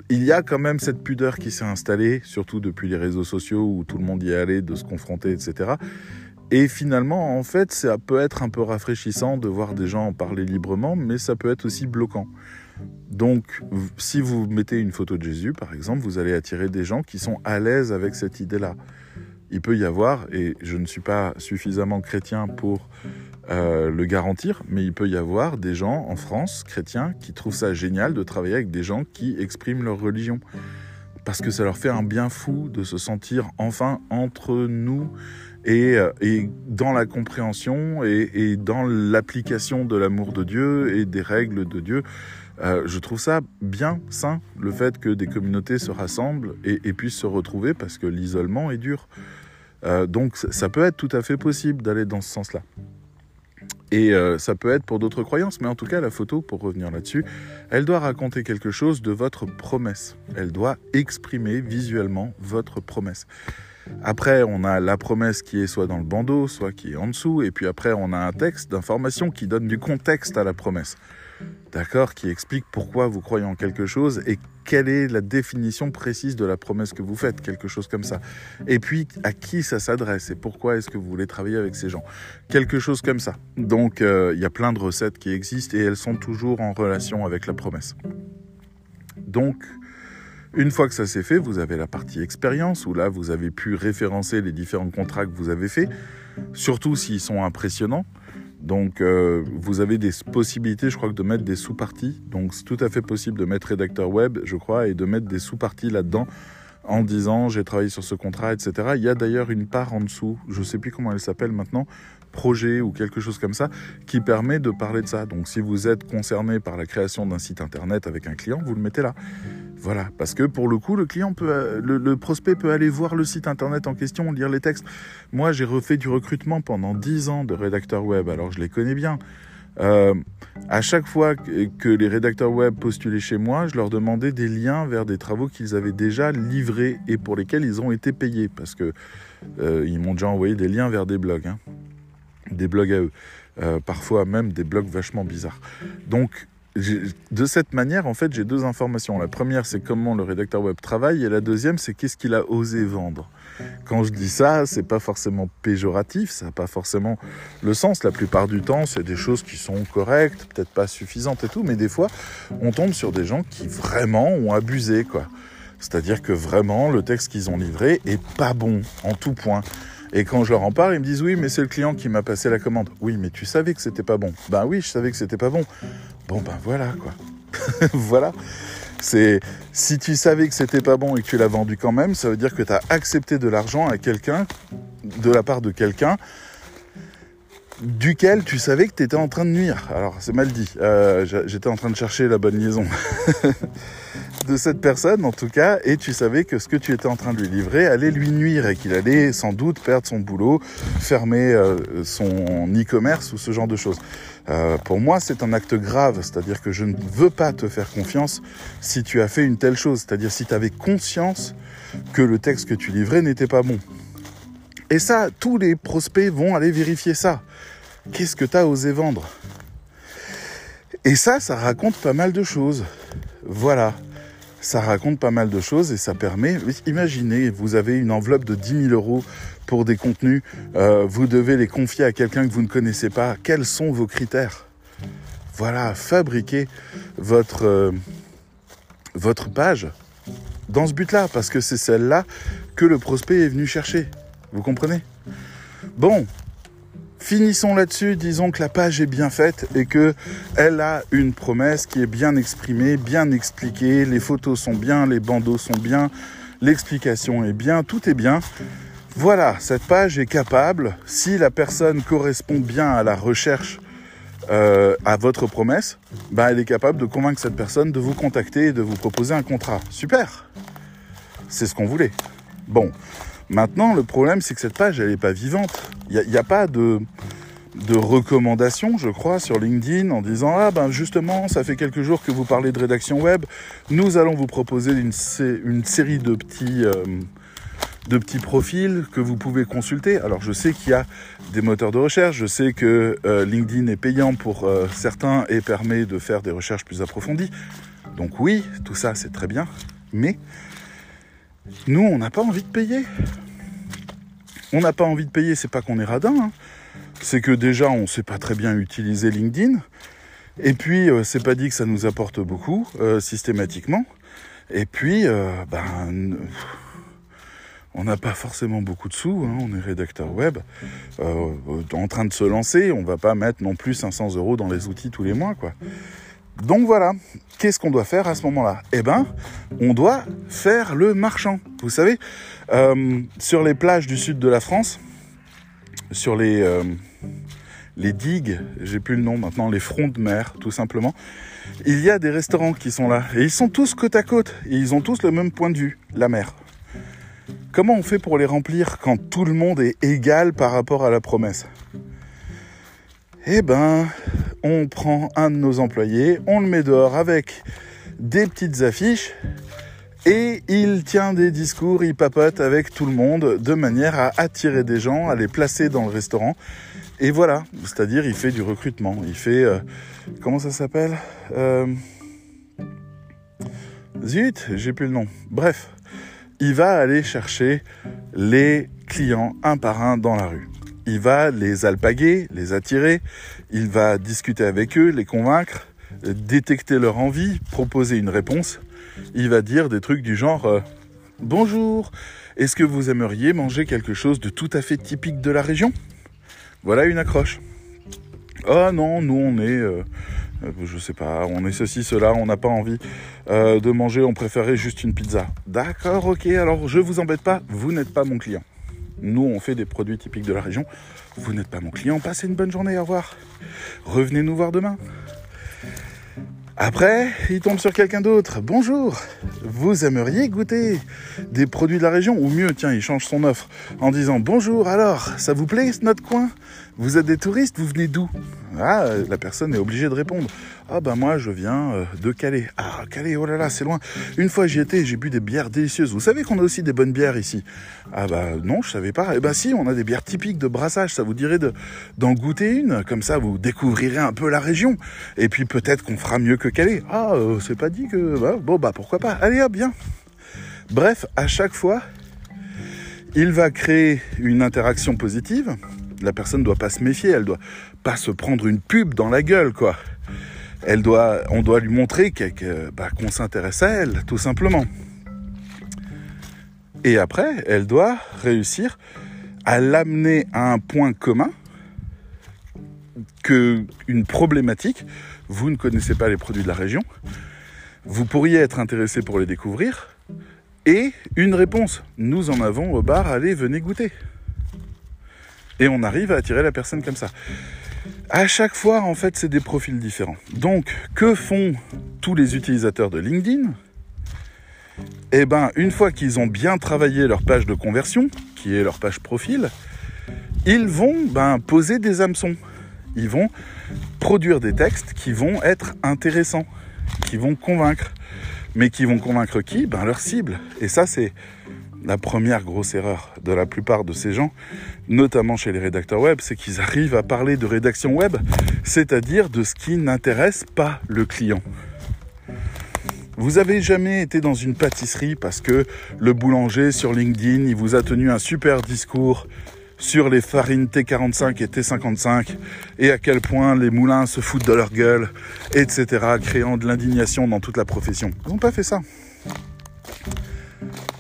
Speaker 1: il y a quand même cette pudeur qui s'est installée, surtout depuis les réseaux sociaux où tout le monde y est allé, de se confronter, etc. Et finalement, en fait, ça peut être un peu rafraîchissant de voir des gens en parler librement, mais ça peut être aussi bloquant. Donc, si vous mettez une photo de Jésus, par exemple, vous allez attirer des gens qui sont à l'aise avec cette idée-là. Il peut y avoir, et je ne suis pas suffisamment chrétien pour euh, le garantir, mais il peut y avoir des gens en France, chrétiens, qui trouvent ça génial de travailler avec des gens qui expriment leur religion. Parce que ça leur fait un bien fou de se sentir enfin entre nous euh, et, dans la compréhension et, dans l'application de l'amour de Dieu et des règles de Dieu. Euh, je trouve ça bien sain, le fait que des communautés se rassemblent et, puissent se retrouver parce que l'isolement est dur. Euh, donc ça peut être tout à fait possible d'aller dans ce sens-là. Et ça peut être pour d'autres croyances, mais en tout cas, la photo, pour revenir là-dessus, elle doit raconter quelque chose de votre promesse. Elle doit exprimer visuellement votre promesse. Après, on a la promesse qui est soit dans le bandeau, soit qui est en dessous, et puis après, on a un texte d'information qui donne du contexte à la promesse. D'accord Qui explique pourquoi vous croyez en quelque chose et quelle est la définition précise de la promesse que vous faites, quelque chose comme ça. Et puis, à qui ça s'adresse et pourquoi est-ce que vous voulez travailler avec ces gens? Quelque chose comme ça. Donc, euh, il y a plein de recettes qui existent et elles sont toujours en relation avec la promesse. Donc, une fois que ça s'est fait, vous avez la partie expérience, où là, vous avez pu référencer les différents contrats que vous avez faits, surtout s'ils sont impressionnants. Donc, euh, vous avez des possibilités, je crois, de mettre des sous-parties. Donc, c'est tout à fait possible de mettre rédacteur web, je crois, et de mettre des sous-parties là-dedans en disant j'ai travaillé sur ce contrat, etc. Il y a d'ailleurs une part en dessous, je ne sais plus comment elle s'appelle maintenant, projet ou quelque chose comme ça, qui permet de parler de ça. Donc si vous êtes concerné par la création d'un site internet avec un client, vous le mettez là. Voilà, parce que pour le coup, le client peut, le, prospect peut aller voir le site internet en question, lire les textes. Moi, j'ai refait du recrutement pendant 10 ans de rédacteur web, alors je les connais bien. Euh, à chaque fois que les rédacteurs web postulaient chez moi, je leur demandais des liens vers des travaux qu'ils avaient déjà livrés et pour lesquels ils ont été payés, parce que euh, ils m'ont déjà envoyé des liens vers des blogs, hein. des blogs à eux, euh, parfois même des blogs vachement bizarres. Donc de cette manière, en fait, j'ai deux informations. La première, c'est comment le rédacteur web travaille, et la deuxième, c'est qu'est-ce qu'il a osé vendre. Quand je dis ça, c'est pas forcément péjoratif, ça n'a pas forcément le sens. La plupart du temps, c'est des choses qui sont correctes, peut-être pas suffisantes et tout, mais des fois, on tombe sur des gens qui vraiment ont abusé, quoi. C'est-à-dire que vraiment, le texte qu'ils ont livré est pas bon en tout point. Et quand je leur en parle, ils me disent oui, mais c'est le client qui m'a passé la commande. Oui, mais tu savais que c'était pas bon. Ben oui, je savais que c'était pas bon. Bon ben voilà quoi. voilà. C'est si tu savais que c'était pas bon et que tu l'as vendu quand même, ça veut dire que tu as accepté de l'argent à quelqu'un de la part de quelqu'un duquel tu savais que tu étais en train de nuire. Alors c'est mal dit. Euh, j'étais en train de chercher la bonne liaison. de cette personne en tout cas et tu savais que ce que tu étais en train de lui livrer allait lui nuire et qu'il allait sans doute perdre son boulot, fermer euh, son e-commerce ou ce genre de choses. Euh, pour moi, c'est un acte grave, c'est-à-dire que je ne veux pas te faire confiance si tu as fait une telle chose, c'est-à-dire si tu avais conscience que le texte que tu livrais n'était pas bon. Et ça, tous les prospects vont aller vérifier ça. Qu'est-ce que tu as osé vendre? Et ça, ça raconte pas mal de choses. Voilà ça raconte pas mal de choses et ça permet, imaginez, vous avez une enveloppe de 10 000 euros pour des contenus, euh, vous devez les confier à quelqu'un que vous ne connaissez pas. Quels sont vos critères? Voilà, fabriquez votre, euh, votre page dans ce but-là, parce que c'est celle-là que le prospect est venu chercher. Vous comprenez? Bon, Finissons là-dessus, disons que la page est bien faite et que elle a une promesse qui est bien exprimée, bien expliquée, les photos sont bien, les bandeaux sont bien, l'explication est bien, tout est bien. Voilà, cette page est capable, si la personne correspond bien à la recherche, euh, à votre promesse, ben elle est capable de convaincre cette personne de vous contacter et de vous proposer un contrat. Super C'est ce qu'on voulait. Bon, Maintenant, le problème, c'est que cette page, elle n'est pas vivante. Il n'y a, pas de, de recommandations, je crois, sur LinkedIn en disant Ah ben justement, ça fait quelques jours que vous parlez de rédaction web. Nous allons vous proposer une, série de petits, euh, de petits profils que vous pouvez consulter. Alors je sais qu'il y a des moteurs de recherche, je sais que euh, LinkedIn est payant pour euh, certains et permet de faire des recherches plus approfondies. Donc oui, tout ça c'est très bien, mais nous, on n'a pas envie de payer. On n'a pas envie de payer, c'est pas qu'on est radin, hein. c'est que déjà on ne sait pas très bien utiliser LinkedIn. Et puis, euh, c'est pas dit que ça nous apporte beaucoup euh, systématiquement. Et puis, euh, ben, on n'a pas forcément beaucoup de sous. Hein. on est rédacteur web, en train de se lancer. On va pas mettre non plus 500 euros dans les outils tous les mois, quoi. Donc voilà, qu'est-ce qu'on doit faire à ce moment-là? Eh ben, on doit faire le marchand. Vous savez, euh, sur les plages du sud de la France, sur les, euh, les digues, j'ai plus le nom maintenant, les fronts de mer, tout simplement, il y a des restaurants qui sont là. Et ils sont tous côte à côte. Et ils ont tous le même point de vue, la mer. Comment on fait pour les remplir quand tout le monde est égal par rapport à la promesse? Eh ben, on prend un de nos employés, on le met dehors avec des petites affiches et il tient des discours, il papote avec tout le monde de manière à attirer des gens, à les placer dans le restaurant. Et voilà, c'est-à-dire il fait du recrutement, il fait... Euh, comment ça s'appelle euh, Zut, j'ai plus le nom. Bref, il va aller chercher les clients un par un dans la rue il va les alpaguer, les attirer, il va discuter avec eux, les convaincre, détecter leur envie, proposer une réponse. Il va dire des trucs du genre euh, Bonjour, est-ce que vous aimeriez manger quelque chose de tout à fait typique de la région? Voilà une accroche. Ah non, nous on est, euh, Euh, je sais pas, on est ceci, cela, on n'a pas envie euh, de manger, on préférait juste une pizza. D'accord, ok, alors je vous embête pas, vous n'êtes pas mon client. Nous, on fait des produits typiques de la région. Vous n'êtes pas mon client, passez une bonne journée, au revoir. Revenez nous voir demain. Après, il tombe sur quelqu'un d'autre. Bonjour, vous aimeriez goûter des produits de la région? Ou mieux, tiens, il change son offre en disant Bonjour, alors, ça vous plaît notre coin? Vous êtes des touristes, vous venez d'où? Ah, la personne est obligée de répondre. Ah ben moi, je viens euh, de Calais. Ah, Calais, oh là là, c'est loin. Une fois j'y étais, j'ai bu des bières délicieuses. Vous savez qu'on a aussi des bonnes bières ici? Ah bah non, je savais pas. Eh ben si, on a des bières typiques de brassage. Ça vous dirait d'en goûter une Comme ça, vous découvrirez un peu la région. Et puis peut-être qu'on fera mieux que Calais. Ah, euh, c'est pas dit que... Bah, bon, bah pourquoi pas. Allez hop, bien. Bref, à chaque fois, il va créer une interaction positive. La personne ne doit pas se méfier, elle doit pas se prendre une pub dans la gueule, quoi. On doit lui montrer bah, qu'on s'intéresse à elle, tout simplement. Et après, elle doit réussir à l'amener à un point commun que une problématique vous ne connaissez pas les produits de la région, vous pourriez être intéressé pour les découvrir, et une réponse, nous en avons au bar, allez, venez goûter. Et on arrive à attirer la personne comme ça. À chaque fois, en fait, c'est des profils différents. Donc, que font tous les utilisateurs de LinkedIn? Eh bien, une fois qu'ils ont bien travaillé leur page de conversion, qui est leur page profil, ils vont ben, poser des hameçons. Ils vont produire des textes qui vont être intéressants, qui vont convaincre. Mais qui vont convaincre qui? Ben leur cible. Et ça, c'est la première grosse erreur de la plupart de ces gens, notamment chez les rédacteurs web, c'est qu'ils arrivent à parler de rédaction web, c'est-à-dire de ce qui n'intéresse pas le client. Vous avez jamais été dans une pâtisserie parce que le boulanger sur LinkedIn, il vous a tenu un super discours sur les farines T45 et T55 et à quel point les moulins se foutent de leur gueule, etc., créant de l'indignation dans toute la profession. Ils n'ont pas fait ça.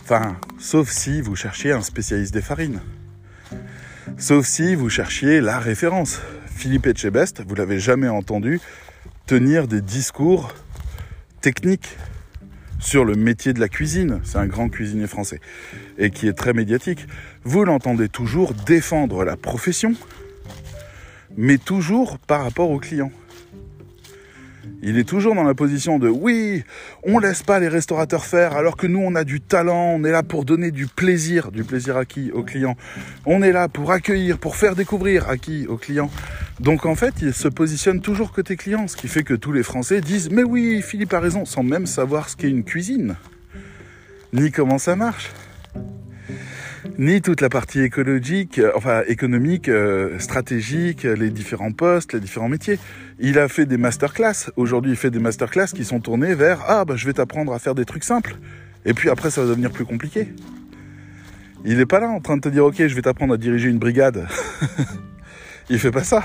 Speaker 1: Enfin, sauf si vous cherchiez un spécialiste des farines. Sauf si vous cherchiez la référence. Philippe Etchebest, vous l'avez jamais entendu tenir des discours techniques sur le métier de la cuisine. C'est un grand cuisinier français et qui est très médiatique. Vous l'entendez toujours défendre la profession, mais toujours par rapport aux clients. Il est toujours dans la position de oui, on laisse pas les restaurateurs faire alors que nous on a du talent, on est là pour donner du plaisir, du plaisir à qui Aux clients. On est là pour accueillir, pour faire découvrir à qui Aux clients. Donc en fait, il se positionne toujours côté client, ce qui fait que tous les Français disent mais oui, Philippe a raison, sans même savoir ce qu'est une cuisine, ni comment ça marche ni toute la partie écologique, euh, enfin économique, euh, stratégique, les différents postes, les différents métiers. Il a fait des masterclass. Aujourd'hui, il fait des masterclass qui sont tournés vers ah bah je vais t'apprendre à faire des trucs simples. Et puis après, ça va devenir plus compliqué. Il n'est pas là en train de te dire ok, je vais t'apprendre à diriger une brigade. il fait pas ça.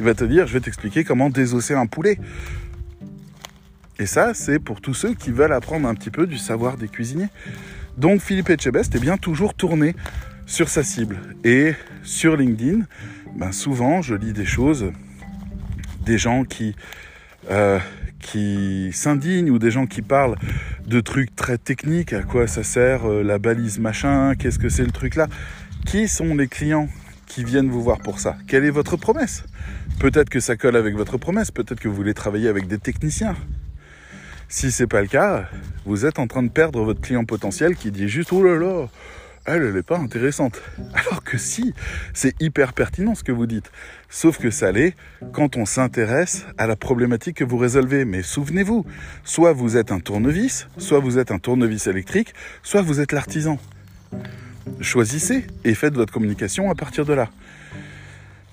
Speaker 1: Il va te dire je vais t'expliquer comment désosser un poulet. Et ça, c'est pour tous ceux qui veulent apprendre un petit peu du savoir des cuisiniers. Donc Philippe Etchebest est bien toujours tourné sur sa cible. Et sur LinkedIn, ben souvent je lis des choses, des gens qui, euh, qui s'indignent ou des gens qui parlent de trucs très techniques, à quoi ça sert euh, la balise machin, qu'est-ce que c'est le truc là. Qui sont les clients qui viennent vous voir pour ça? Quelle est votre promesse? Peut-être que ça colle avec votre promesse, peut-être que vous voulez travailler avec des techniciens. Si c'est pas le cas, vous êtes en train de perdre votre client potentiel qui dit juste oh là là, elle, elle est pas intéressante. Alors que si, c'est hyper pertinent ce que vous dites. Sauf que ça l'est quand on s'intéresse à la problématique que vous résolvez. Mais souvenez-vous, soit vous êtes un tournevis, soit vous êtes un tournevis électrique, soit vous êtes l'artisan. Choisissez et faites votre communication à partir de là.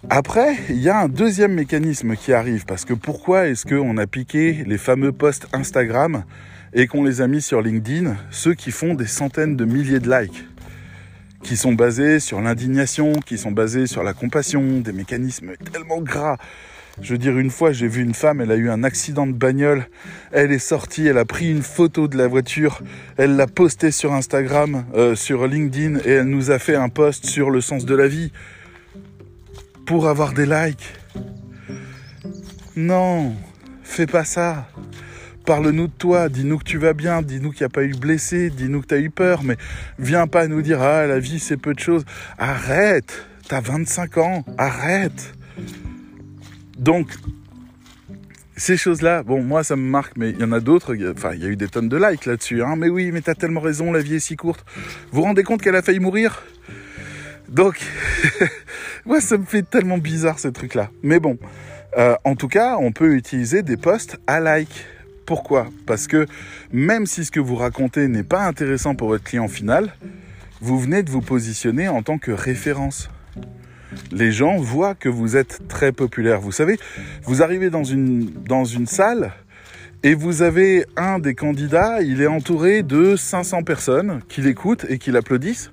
Speaker 1: Après, il y a un deuxième mécanisme qui arrive, parce que pourquoi est-ce qu'on a piqué les fameux posts Instagram et qu'on les a mis sur LinkedIn, ceux qui font des centaines de milliers de likes, qui sont basés sur l'indignation, qui sont basés sur la compassion, des mécanismes tellement gras. Je veux dire, une fois, j'ai vu une femme, elle a eu un accident de bagnole, elle est sortie, elle a pris une photo de la voiture, elle l'a postée sur Instagram, euh, sur LinkedIn, et elle nous a fait un post sur le sens de la vie pour avoir des likes. Non, fais pas ça. Parle-nous de toi, dis-nous que tu vas bien, dis-nous qu'il n'y a pas eu blessé, dis-nous que tu as eu peur, mais viens pas nous dire ah la vie c'est peu de choses. Arrête, t'as 25 ans, arrête. Donc ces choses-là, bon, moi ça me marque, mais il y en a d'autres. Enfin, il y a eu des tonnes de likes là-dessus. Hein. Mais oui, mais t'as tellement raison, la vie est si courte. Vous vous rendez compte qu'elle a failli mourir? Donc, moi ça me fait tellement bizarre ces trucs-là. Mais bon, euh, en tout cas, on peut utiliser des posts à like. Pourquoi? Parce que même si ce que vous racontez n'est pas intéressant pour votre client final, vous venez de vous positionner en tant que référence les gens voient que vous êtes très populaire. Vous savez, vous arrivez dans une, dans une salle et vous avez un des candidats, il est entouré de 500 personnes qui l'écoutent et qui l'applaudissent.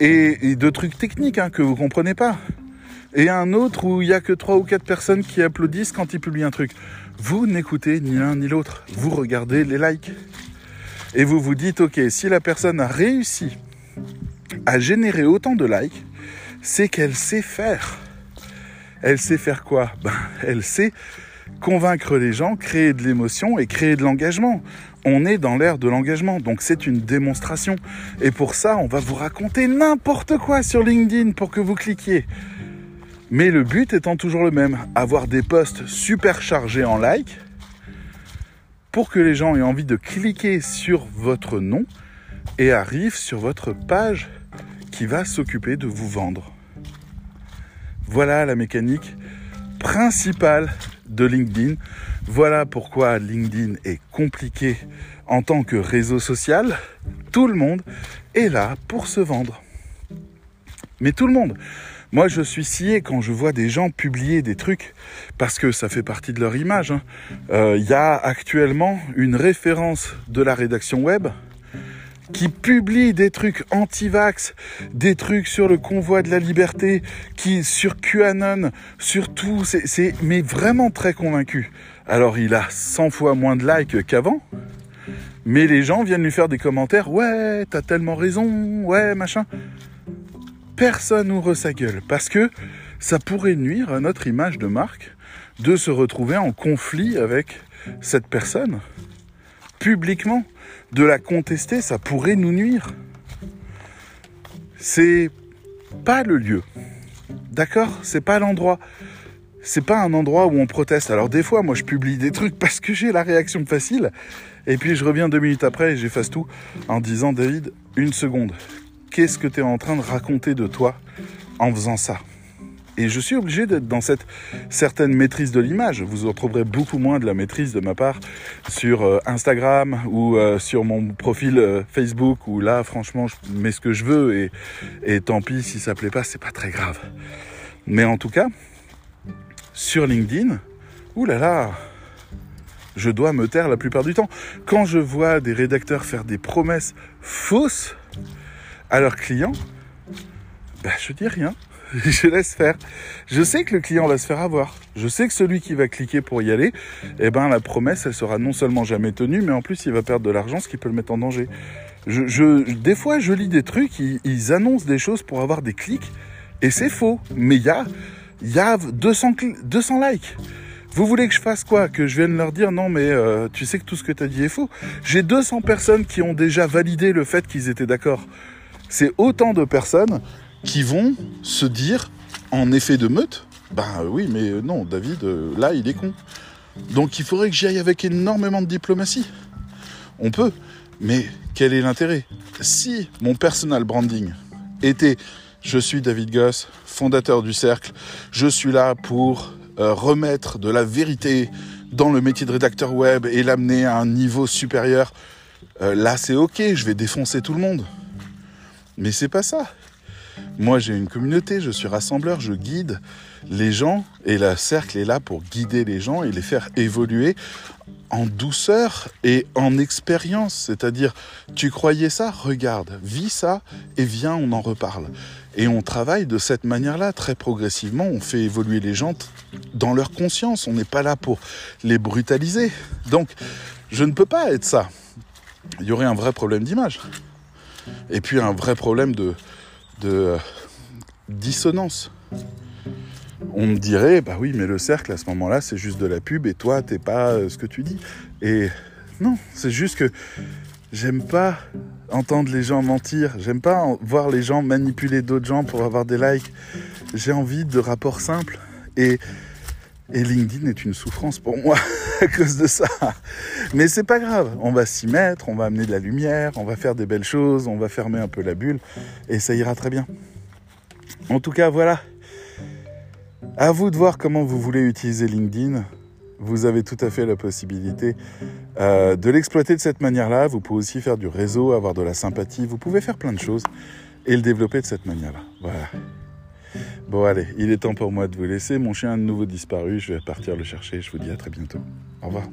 Speaker 1: Et, de trucs techniques hein, que vous comprenez pas. Et un autre où il y a que 3 ou 4 personnes qui applaudissent quand il publie un truc. Vous n'écoutez ni l'un ni l'autre. Vous regardez les likes. Et vous vous dites, ok, si la personne a réussi à générer autant de likes, c'est qu'elle sait faire. Elle sait faire quoi? Ben, Elle sait convaincre les gens, créer de l'émotion et créer de l'engagement. On est dans l'ère de l'engagement, donc c'est une démonstration. Et pour ça, on va vous raconter n'importe quoi sur LinkedIn pour que vous cliquiez. Mais le but étant toujours le même, avoir des posts super chargés en like pour que les gens aient envie de cliquer sur votre nom et arrivent sur votre page qui va s'occuper de vous vendre. Voilà la mécanique principale de LinkedIn. Voilà pourquoi LinkedIn est compliqué en tant que réseau social. Tout le monde est là pour se vendre. Mais tout le monde. Moi, je suis scié quand je vois des gens publier des trucs parce que ça fait partie de leur image. Il hein. euh, y a actuellement une référence de la rédaction web qui publie des trucs anti-vax, des trucs sur le convoi de la liberté, qui sur QAnon, sur tout, c'est mais vraiment très convaincu. Alors il a 100 fois moins de likes qu'avant, mais les gens viennent lui faire des commentaires, ouais, t'as tellement raison, ouais, machin. Personne n'ouvre sa gueule parce que ça pourrait nuire à notre image de marque de se retrouver en conflit avec cette personne publiquement de la contester, ça pourrait nous nuire. C'est pas le lieu. D'accord? C'est pas l'endroit. C'est pas un endroit où on proteste. Alors des fois, moi je publie des trucs parce que j'ai la réaction facile. Et puis je reviens deux minutes après et j'efface tout en disant David, une seconde. Qu'est-ce que tu es en train de raconter de toi en faisant ça? Et je suis obligé d'être dans cette certaine maîtrise de l'image. Vous retrouverez beaucoup moins de la maîtrise de ma part sur euh, Instagram ou euh, sur mon profil euh, Facebook où là, franchement, je mets ce que je veux et, tant pis si ça plaît pas, c'est pas très grave. Mais en tout cas, sur LinkedIn, oulala, je dois me taire la plupart du temps. Quand je vois des rédacteurs faire des promesses fausses à leurs clients, ben, je dis rien. je laisse faire. Je sais que le client va se faire avoir. Je sais que celui qui va cliquer pour y aller, eh ben, la promesse, elle sera non seulement jamais tenue, mais en plus, il va perdre de l'argent, ce qui peut le mettre en danger. Je, des fois, je lis des trucs, ils, annoncent des choses pour avoir des clics, et c'est faux. Mais il y a, y a 200, 200 likes. Vous voulez que je fasse quoi? Que je vienne leur dire non mais euh, tu sais que tout ce que tu as dit est faux. J'ai 200 personnes qui ont déjà validé le fait qu'ils étaient d'accord. C'est autant de personnes qui vont se dire, en effet de meute, bah oui, mais non, David, euh, là, il est con. Donc il faudrait que j'y aille avec énormément de diplomatie. On peut, mais quel est l'intérêt? Si mon personal branding était je suis David Goss, fondateur du cercle, je suis là pour euh, remettre de la vérité dans le métier de rédacteur web et l'amener à un niveau supérieur, euh, là c'est ok, je vais défoncer tout le monde. Mais c'est pas ça. Moi, j'ai une communauté, je suis rassembleur, je guide les gens et le cercle est là pour guider les gens et les faire évoluer en douceur et en expérience. C'est-à-dire, tu croyais ça, regarde, vis ça et viens, on en reparle. Et on travaille de cette manière-là, très progressivement. On fait évoluer les gens dans leur conscience. On n'est pas là pour les brutaliser. Donc, je ne peux pas être ça. Il y aurait un vrai problème d'image. Et puis un vrai problème de, de euh, dissonance. on me dirait, bah oui, mais le cercle à ce moment-là, c'est juste de la pub et toi, t'es pas euh, ce que tu dis. Et non, c'est juste que j'aime pas entendre les gens mentir, j'aime pas voir les gens manipuler d'autres gens pour avoir des likes. J'ai envie de rapports simples et et LinkedIn est une souffrance pour moi à cause de ça. Mais c'est pas grave, on va s'y mettre, on va amener de la lumière, on va faire des belles choses, on va fermer un peu la bulle et ça ira très bien. En tout cas, voilà. À vous de voir comment vous voulez utiliser LinkedIn. Vous avez tout à fait la possibilité euh, de l'exploiter de cette manière-là. Vous pouvez aussi faire du réseau, avoir de la sympathie. Vous pouvez faire plein de choses et le développer de cette manière-là. Voilà. Bon allez, il est temps pour moi de vous laisser. Mon chien a de nouveau disparu. Je vais partir le chercher. Je vous dis à très bientôt. Au revoir.